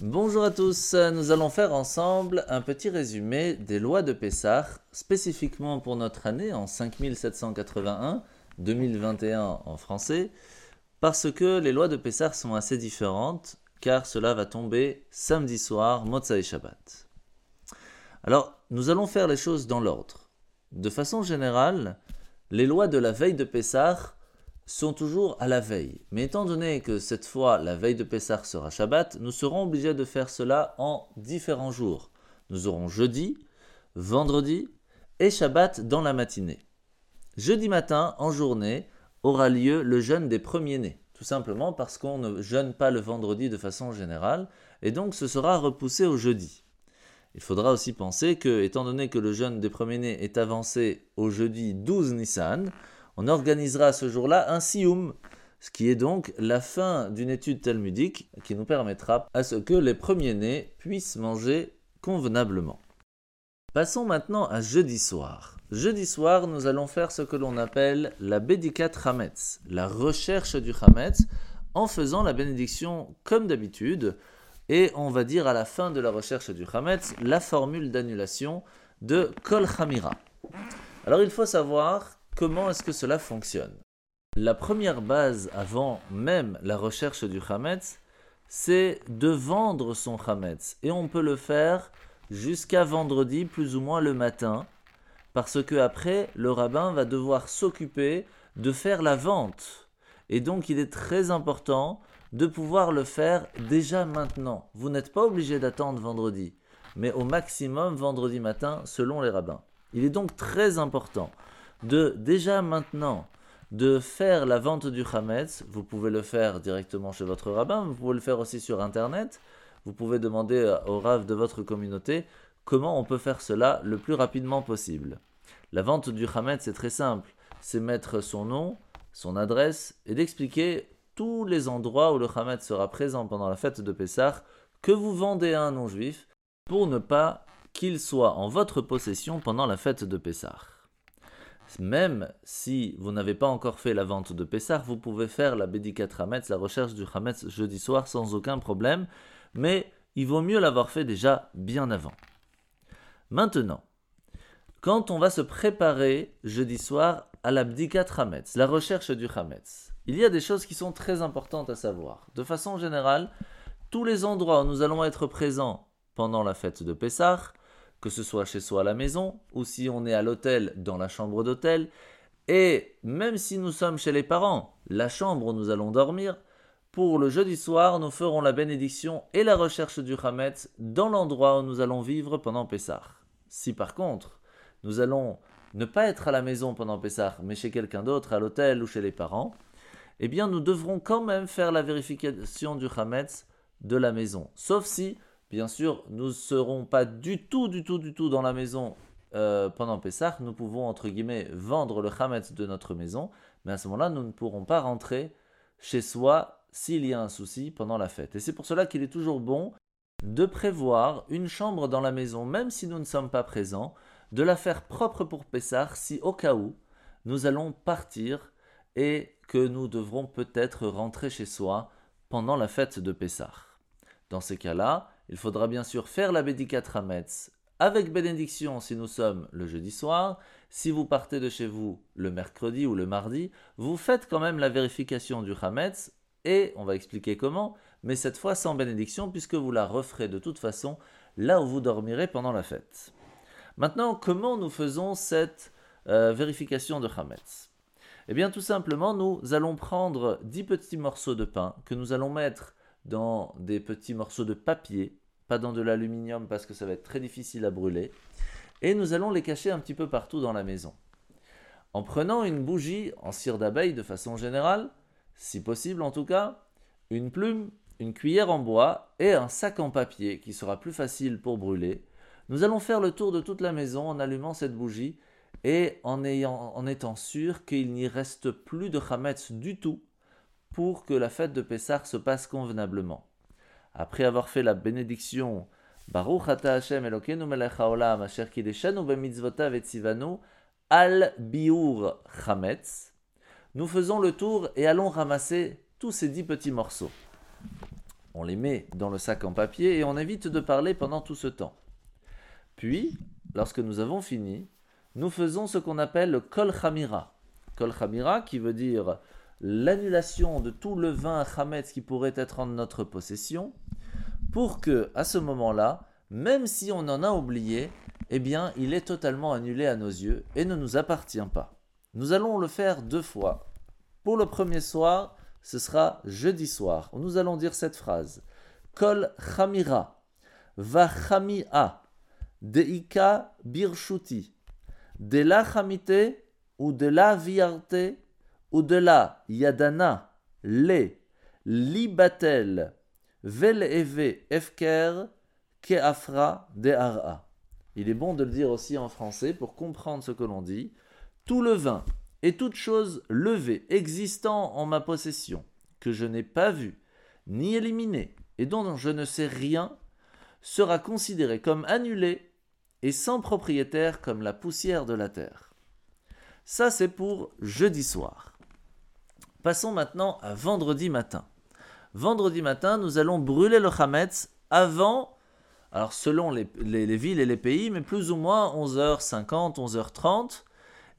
Bonjour à tous, nous allons faire ensemble un petit résumé des lois de Pessah, spécifiquement pour notre année en 5781, 2021 en français, parce que les lois de Pessah sont assez différentes, car cela va tomber samedi soir, Motzai Shabbat. Alors, nous allons faire les choses dans l'ordre. De façon générale, les lois de la veille de Pessah sont toujours à la veille. Mais étant donné que cette fois la veille de Pessah sera Shabbat, nous serons obligés de faire cela en différents jours. Nous aurons jeudi, vendredi et Shabbat dans la matinée. Jeudi matin, en journée, aura lieu le jeûne des premiers-nés, tout simplement parce qu'on ne jeûne pas le vendredi de façon générale, et donc ce sera repoussé au jeudi. Il faudra aussi penser que, étant donné que le jeûne des premiers-nés est avancé au jeudi 12 Nissan, on organisera ce jour-là un sioum, ce qui est donc la fin d'une étude talmudique qui nous permettra à ce que les premiers-nés puissent manger convenablement. Passons maintenant à jeudi soir. Jeudi soir, nous allons faire ce que l'on appelle la Bédikat Hametz, la recherche du Hametz, en faisant la bénédiction comme d'habitude, et on va dire à la fin de la recherche du Hametz la formule d'annulation de Kol Hamira. Alors il faut savoir Comment est-ce que cela fonctionne? La première base avant même la recherche du Hametz, c'est de vendre son Hametz. Et on peut le faire jusqu'à vendredi, plus ou moins le matin, parce que après, le rabbin va devoir s'occuper de faire la vente. Et donc, il est très important de pouvoir le faire déjà maintenant. Vous n'êtes pas obligé d'attendre vendredi, mais au maximum vendredi matin, selon les rabbins. Il est donc très important de déjà maintenant de faire la vente du Hametz. Vous pouvez le faire directement chez votre rabbin, vous pouvez le faire aussi sur Internet. Vous pouvez demander au Rav de votre communauté comment on peut faire cela le plus rapidement possible. La vente du Hametz, c'est très simple. C'est mettre son nom, son adresse et d'expliquer tous les endroits où le Hametz sera présent pendant la fête de Pessah que vous vendez à un non-juif pour ne pas qu'il soit en votre possession pendant la fête de Pessah. Même si vous n'avez pas encore fait la vente de Pessah, vous pouvez faire la Bédikat Hametz, la recherche du Hametz jeudi soir sans aucun problème, mais il vaut mieux l'avoir fait déjà bien avant. Maintenant, quand on va se préparer jeudi soir à la Bdikat Hametz, la recherche du Hametz, il y a des choses qui sont très importantes à savoir. De façon générale, tous les endroits où nous allons être présents pendant la fête de Pessah, que ce soit chez soi à la maison ou si on est à l'hôtel dans la chambre d'hôtel. Et même si nous sommes chez les parents, la chambre où nous allons dormir, pour le jeudi soir, nous ferons la bénédiction et la recherche du Hametz dans l'endroit où nous allons vivre pendant Pessah. Si par contre, nous allons ne pas être à la maison pendant Pessah, mais chez quelqu'un d'autre, à l'hôtel ou chez les parents, eh bien nous devrons quand même faire la vérification du Hametz de la maison. Sauf si Bien sûr, nous ne serons pas du tout, du tout, du tout dans la maison euh, pendant Pessah. Nous pouvons, entre guillemets, vendre le Hametz de notre maison, mais à ce moment-là, nous ne pourrons pas rentrer chez soi s'il y a un souci pendant la fête. Et c'est pour cela qu'il est toujours bon de prévoir une chambre dans la maison, même si nous ne sommes pas présents, de la faire propre pour Pessah si au cas où nous allons partir et que nous devrons peut-être rentrer chez soi pendant la fête de Pessah. Dans ces cas-là, il faudra bien sûr faire la Bédikat Hametz avec bénédiction si nous sommes le jeudi soir. Si vous partez de chez vous le mercredi ou le mardi, vous faites quand même la vérification du Hametz et on va expliquer comment, mais cette fois sans bénédiction puisque vous la referez de toute façon là où vous dormirez pendant la fête. Maintenant, comment nous faisons cette euh, vérification de Hametz? Eh bien, tout simplement, nous allons prendre 10 petits morceaux de pain que nous allons mettre dans des petits morceaux de papier, pas dans de l'aluminium parce que ça va être très difficile à brûler. Et nous allons les cacher un petit peu partout dans la maison. En prenant une bougie en cire d'abeille de façon générale, si possible en tout cas, une plume, une cuillère en bois et un sac en papier qui sera plus facile pour brûler, nous allons faire le tour de toute la maison en allumant cette bougie et en, étant sûr qu'il n'y reste plus de chametz du tout pour que la fête de Pessah se passe convenablement. Après avoir fait la bénédiction Baruch ata Hashem Elokeinu melech haolam asher kideshanu bemitzvotav etzivanu al biur chametz, nous faisons le tour et allons ramasser tous ces dix petits morceaux. On les met dans le sac en papier et on évite de parler pendant tout ce temps. Puis, lorsque nous avons fini, nous faisons ce qu'on appelle le kol chamira. Kol chamira qui veut dire l'annulation de tout le vin chametz qui pourrait être en notre possession, pour que, à ce moment-là, même si on en a oublié, eh bien, il est totalement annulé à nos yeux et ne nous appartient pas. Nous allons le faire deux fois. Pour le premier soir, ce sera jeudi soir. Nous allons dire cette phrase. Kol chamira, va chamia, deika birshuti, de la chamite ou de la viarte ou de la yadana, le, libatel, vel efker, keafra de ara. Il est bon de le dire aussi en français pour comprendre ce que l'on dit. Tout le vin et toute chose levée existant en ma possession, que je n'ai pas vu, ni éliminé, et dont je ne sais rien, sera considéré comme annulé et sans propriétaire comme la poussière de la terre. Ça, c'est pour jeudi soir. Passons maintenant à vendredi matin. Vendredi matin, nous allons brûler le Hametz avant, alors selon les, villes et les pays, mais plus ou moins 11h50, 11h30.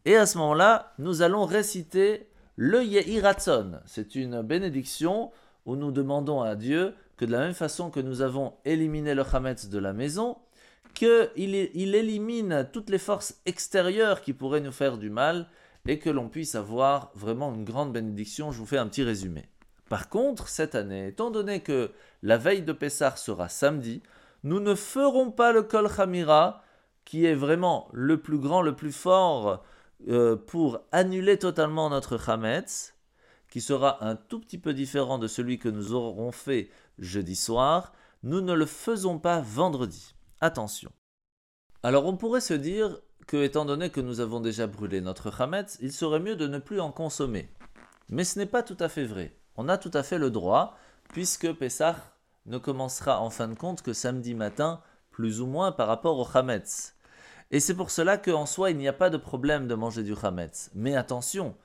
Et à ce moment-là, nous allons réciter le Yehiratzon. C'est une bénédiction où nous demandons à Dieu que de la même façon que nous avons éliminé le Hametz de la maison, qu'il il élimine toutes les forces extérieures qui pourraient nous faire du mal et que l'on puisse avoir vraiment une grande bénédiction. Je vous fais un petit résumé. Par contre, cette année, étant donné que la veille de Pessah sera samedi, nous ne ferons pas le Kol Chamira, qui est vraiment le plus grand, le plus fort euh, pour annuler totalement notre Chametz, qui sera un tout petit peu différent de celui que nous aurons fait jeudi soir. Nous ne le faisons pas vendredi. Attention. Alors on pourrait se dire que, étant donné que nous avons déjà brûlé notre chametz, il serait mieux de ne plus en consommer. Mais ce n'est pas tout à fait vrai. On a tout à fait le droit, puisque Pessah ne commencera en fin de compte que samedi matin, plus ou moins par rapport au chametz. Et c'est pour cela qu'en soi, il n'y a pas de problème de manger du chametz. Mais attention,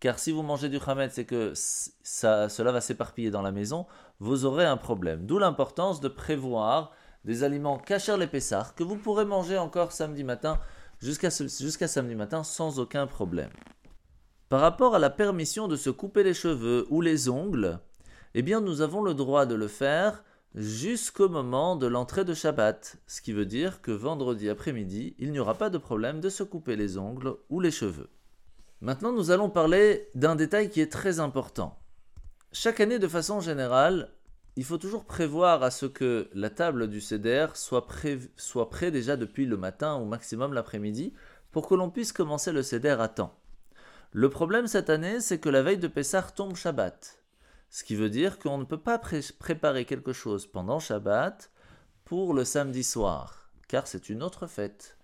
car si vous mangez du chametz et que cela va s'éparpiller dans la maison, vous aurez un problème. D'où l'importance de prévoir des aliments cachers les Pessars que vous pourrez manger encore samedi matin jusqu'à samedi matin sans aucun problème. Par rapport à la permission de se couper les cheveux ou les ongles, eh bien nous avons le droit de le faire jusqu'au moment de l'entrée de Shabbat, ce qui veut dire que vendredi après-midi, il n'y aura pas de problème de se couper les ongles ou les cheveux. Maintenant, nous allons parler d'un détail qui est très important. Chaque année, de façon générale, il faut toujours prévoir à ce que la table du CDR soit, prêt déjà depuis le matin au maximum l'après-midi pour que l'on puisse commencer le CDR à temps. Le problème cette année, c'est que la veille de Pessah tombe Shabbat. Ce qui veut dire qu'on ne peut pas préparer quelque chose pendant Shabbat pour le samedi soir, car c'est une autre fête.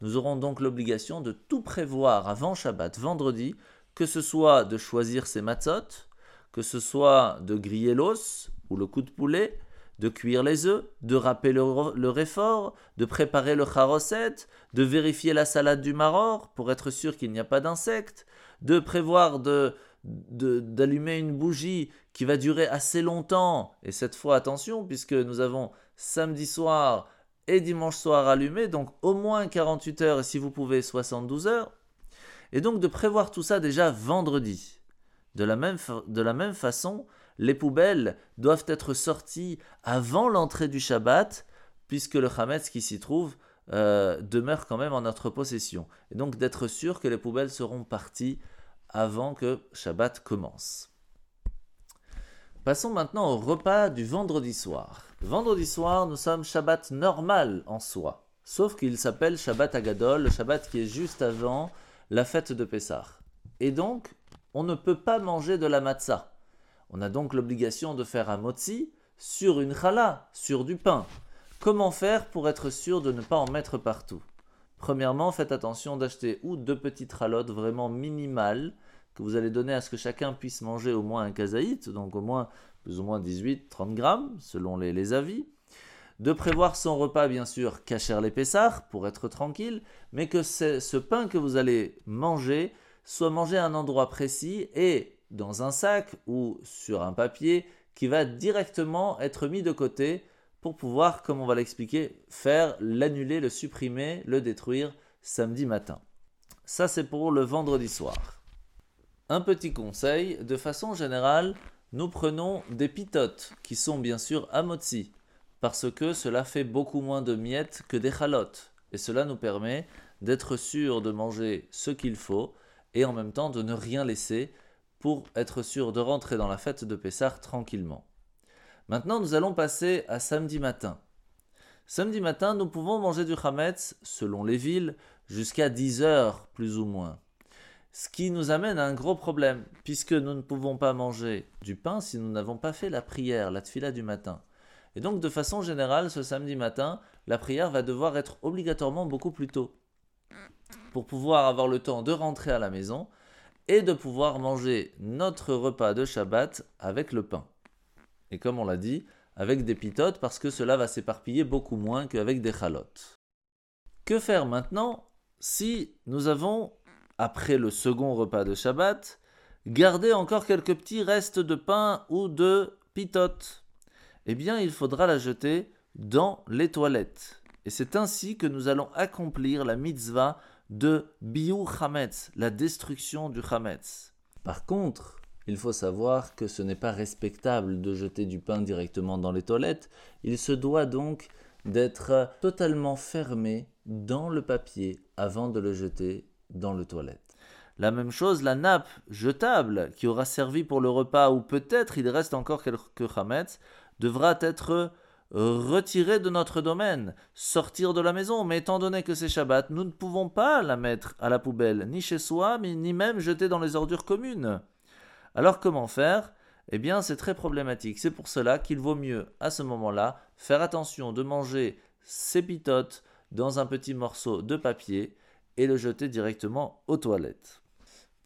Nous aurons donc l'obligation de tout prévoir avant Shabbat, vendredi, que ce soit de choisir ses matzot, que ce soit de griller l'os, ou le coup de poulet, de cuire les œufs, de râper le, réfort, de préparer le charoset, de vérifier la salade du maror pour être sûr qu'il n'y a pas d'insectes, de prévoir de, d'allumer une bougie qui va durer assez longtemps. Et cette fois, attention, puisque nous avons samedi soir et dimanche soir allumé, donc au moins 48 heures et si vous pouvez 72 heures. Et donc de prévoir tout ça déjà vendredi. De la même, de la même façon, les poubelles doivent être sorties avant l'entrée du Shabbat, puisque le Hametz qui s'y trouve euh, demeure quand même en notre possession. Et donc d'être sûr que les poubelles seront parties avant que Shabbat commence. Passons maintenant au repas du vendredi soir. Vendredi soir, nous sommes Shabbat normal en soi, sauf qu'il s'appelle Shabbat Agadol, le Shabbat qui est juste avant la fête de Pessah. Et donc, on ne peut pas manger de la matzah. On a donc l'obligation de faire un motzi sur une challah, sur du pain. Comment faire pour être sûr de ne pas en mettre partout? Premièrement, faites attention d'acheter ou deux petites ralottes vraiment minimales que vous allez donner à ce que chacun puisse manger au moins un kazaït, donc au moins plus ou moins 18-30 grammes, selon les, avis. De prévoir son repas, bien sûr, cacher les pessards pour être tranquille, mais que ce pain que vous allez manger soit mangé à un endroit précis et dans un sac ou sur un papier qui va directement être mis de côté pour pouvoir, comme on va l'expliquer, faire l'annuler, le supprimer, le détruire samedi matin. Ça, c'est pour le vendredi soir. Un petit conseil, de façon générale, nous prenons des pitotes qui sont bien sûr à motzi, parce que cela fait beaucoup moins de miettes que des chalotes, et cela nous permet d'être sûr de manger ce qu'il faut et en même temps de ne rien laisser pour être sûr de rentrer dans la fête de Pessah tranquillement. Maintenant, nous allons passer à samedi matin. Samedi matin, nous pouvons manger du chametz, selon les villes, jusqu'à 10 heures plus ou moins. Ce qui nous amène à un gros problème, puisque nous ne pouvons pas manger du pain si nous n'avons pas fait la prière, la tfila du matin. Et donc, de façon générale, ce samedi matin, la prière va devoir être obligatoirement beaucoup plus tôt pour pouvoir avoir le temps de rentrer à la maison et de pouvoir manger notre repas de Shabbat avec le pain. Et comme on l'a dit, avec des pitotes parce que cela va s'éparpiller beaucoup moins qu'avec des chalotes. Que faire maintenant si nous avons, après le second repas de Shabbat, gardé encore quelques petits restes de pain ou de pitotes? Eh bien, il faudra la jeter dans les toilettes. Et c'est ainsi que nous allons accomplir la mitzvah de Biu Chametz, la destruction du Chametz. Par contre, il faut savoir que ce n'est pas respectable de jeter du pain directement dans les toilettes. Il se doit donc d'être totalement fermé dans le papier avant de le jeter dans le toilette. La même chose, la nappe jetable qui aura servi pour le repas ou peut-être il reste encore quelques chametz devra être retirée de notre domaine, sortir de la maison. Mais étant donné que c'est Shabbat, nous ne pouvons pas la mettre à la poubelle, ni chez soi, ni même jeter dans les ordures communes. Alors comment faire? Eh bien, c'est très problématique. C'est pour cela qu'il vaut mieux, à ce moment-là, faire attention de manger ses pitotes dans un petit morceau de papier et le jeter directement aux toilettes.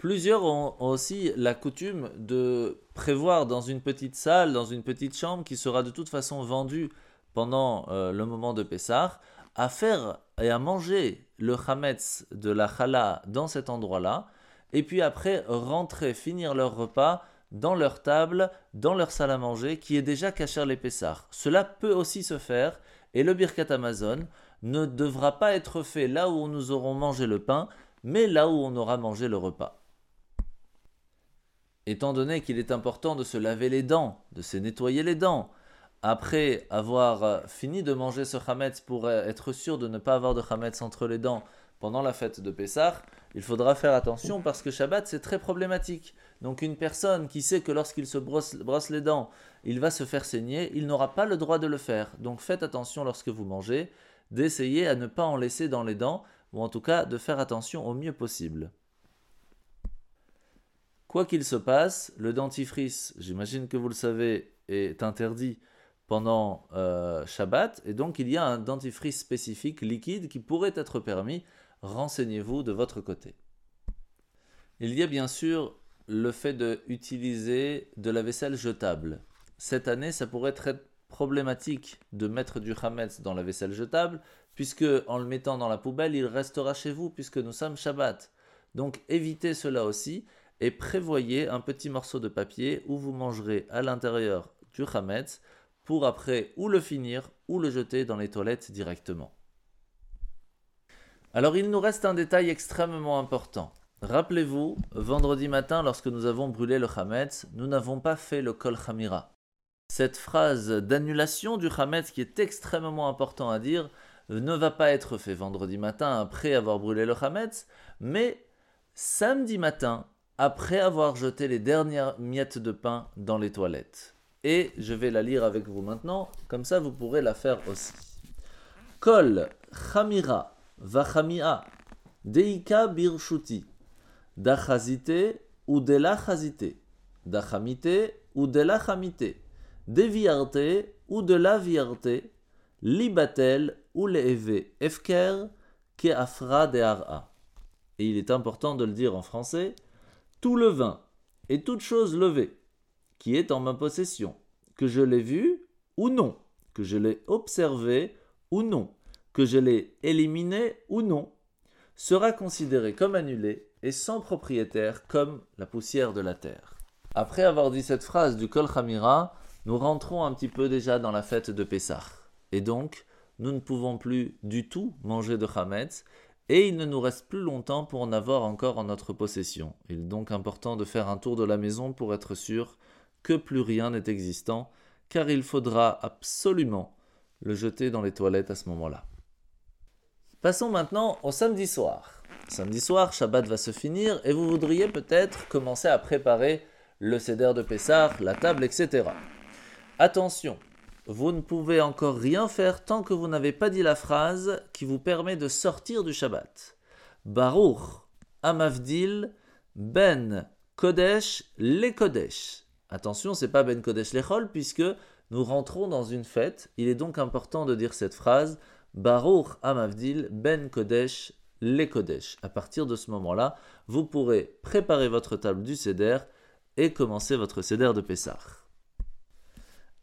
Plusieurs ont aussi la coutume de prévoir dans une petite salle, dans une petite chambre qui sera de toute façon vendue pendant euh, le moment de Pessah, à faire et à manger le chametz de la chala dans cet endroit-là, et puis après rentrer, finir leur repas dans leur table, dans leur salle à manger, qui est déjà cachée les Pessars. Cela peut aussi se faire, et le Birkat Amazon ne devra pas être fait là où nous aurons mangé le pain, mais là où on aura mangé le repas. Étant donné qu'il est important de se laver les dents, de se nettoyer les dents, après avoir fini de manger ce chametz pour être sûr de ne pas avoir de chametz entre les dents pendant la fête de Pessah, il faudra faire attention parce que Shabbat c'est très problématique. Donc une personne qui sait que lorsqu'il se brosse, les dents, il va se faire saigner, il n'aura pas le droit de le faire. Donc faites attention lorsque vous mangez, d'essayer à ne pas en laisser dans les dents, ou en tout cas de faire attention au mieux possible. Quoi qu'il se passe, le dentifrice, j'imagine que vous le savez, est interdit pendant euh, Shabbat, et donc il y a un dentifrice spécifique liquide qui pourrait être permis renseignez-vous de votre côté. Il y a bien sûr le fait d'utiliser de la vaisselle jetable. Cette année, ça pourrait être problématique de mettre du Hametz dans la vaisselle jetable, puisque en le mettant dans la poubelle, il restera chez vous, puisque nous sommes Shabbat. Donc évitez cela aussi et prévoyez un petit morceau de papier où vous mangerez à l'intérieur du Hametz pour après ou le finir ou le jeter dans les toilettes directement. Alors il nous reste un détail extrêmement important. Rappelez-vous, vendredi matin, lorsque nous avons brûlé le Hametz, nous n'avons pas fait le Kol Hamira. Cette phrase d'annulation du Hametz qui est extrêmement important à dire ne va pas être fait vendredi matin après avoir brûlé le Hametz, mais samedi matin après avoir jeté les dernières miettes de pain dans les toilettes. Et je vais la lire avec vous maintenant, comme ça vous pourrez la faire aussi. Kol Hamira Vachamia, Deika birshuti, Dachazite ou delachazite, Dachamite ou delachamite, Deviarte ou de la viarte, Libatel ou leve efker, ke afra de. Et il est important de le dire en français, tout le vin et toute chose levée, qui est en ma possession, que je l'ai vu ou non, que je l'ai observé ou non, que je l'ai éliminé ou non, sera considéré comme annulé et sans propriétaire comme la poussière de la terre. Après avoir dit cette phrase du Kol Hamira, nous rentrons un petit peu déjà dans la fête de Pessah. Et donc, nous ne pouvons plus du tout manger de Hametz, et il ne nous reste plus longtemps pour en avoir encore en notre possession. Il est donc important de faire un tour de la maison pour être sûr que plus rien n'est existant, car il faudra absolument le jeter dans les toilettes à ce moment-là. Passons maintenant au samedi soir. Samedi soir, Shabbat va se finir et vous voudriez peut-être commencer à préparer le céder de Pessah, la table, etc. Attention, vous ne pouvez encore rien faire tant que vous n'avez pas dit la phrase qui vous permet de sortir du Shabbat. Baruch, Amavdil, Ben, Kodesh, les Kodesh. Attention, c'est pas Ben Kodesh Lechol puisque nous rentrons dans une fête. Il est donc important de dire cette phrase Baruch Amavdil Ben Kodesh les Kodesh. À partir de ce moment-là, vous pourrez préparer votre table du Seder et commencer votre Seder de Pessah.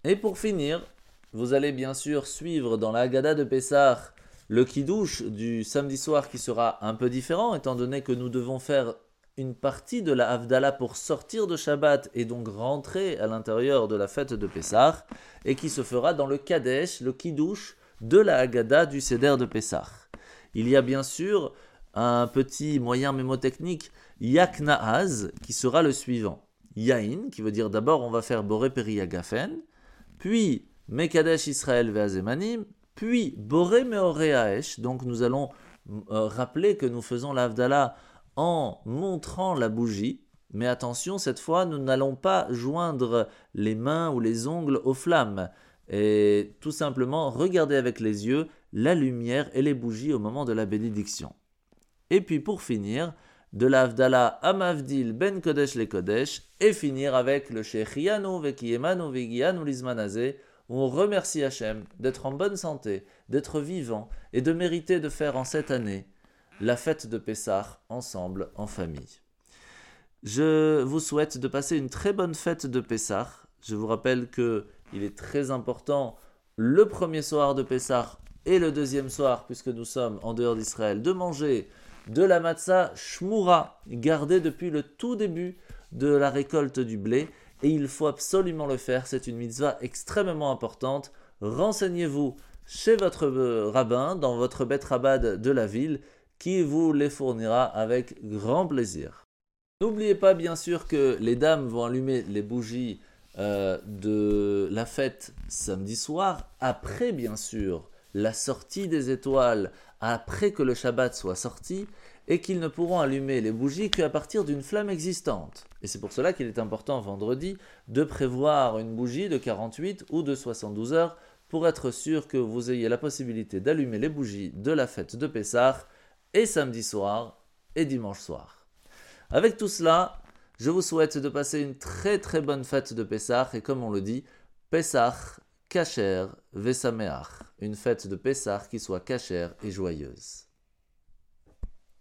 Et pour finir, vous allez bien sûr suivre dans la Haggadah de Pessah le Kiddush du samedi soir qui sera un peu différent étant donné que nous devons faire une partie de la Havdalah pour sortir de Shabbat et donc rentrer à l'intérieur de la fête de Pessah et qui se fera dans le Kadesh, le Kiddush de la Haggadah du Seder de Pessah. Il y a bien sûr un petit moyen mémotechnique, Yaknaaz, qui sera le suivant. Yain, qui veut dire d'abord on va faire Boré Periagafen, puis Mekadesh Israël Veazemanim, puis Boré Meoreaesh. Donc nous allons euh, rappeler que nous faisons l'Avdallah en montrant la bougie. Mais attention, cette fois, nous n'allons pas joindre les mains ou les ongles aux flammes et tout simplement regarder avec les yeux la lumière et les bougies au moment de la bénédiction. Et puis pour finir, de l'Avdallah Amavdil Ben Kodesh le Kodesh et finir avec le Shechianu Vekiemanu Vegianu Lizmanazé on remercie Hachem d'être en bonne santé, d'être vivant et de mériter de faire en cette année la fête de Pessah ensemble en famille. Je vous souhaite de passer une très bonne fête de Pessah. Je vous rappelle que il est très important le premier soir de Pessah et le deuxième soir, puisque nous sommes en dehors d'Israël, de manger de la matzah shmura, gardée depuis le tout début de la récolte du blé. Et il faut absolument le faire, c'est une mitzvah extrêmement importante. Renseignez-vous chez votre euh, rabbin, dans votre bête rabad de la ville, qui vous les fournira avec grand plaisir. N'oubliez pas bien sûr que les dames vont allumer les bougies euh, de la fête samedi soir, après bien sûr la sortie des étoiles, après que le Shabbat soit sorti, et qu'ils ne pourront allumer les bougies qu'à partir d'une flamme existante. Et c'est pour cela qu'il est important vendredi de prévoir une bougie de 48 ou de 72 heures pour être sûr que vous ayez la possibilité d'allumer les bougies de la fête de Pessah et samedi soir et dimanche soir. Avec tout cela, je vous souhaite de passer une très très bonne fête de Pessah et comme on le dit, Pessah, Kacher, Vesameach, une fête de Pessah qui soit cachère et joyeuse.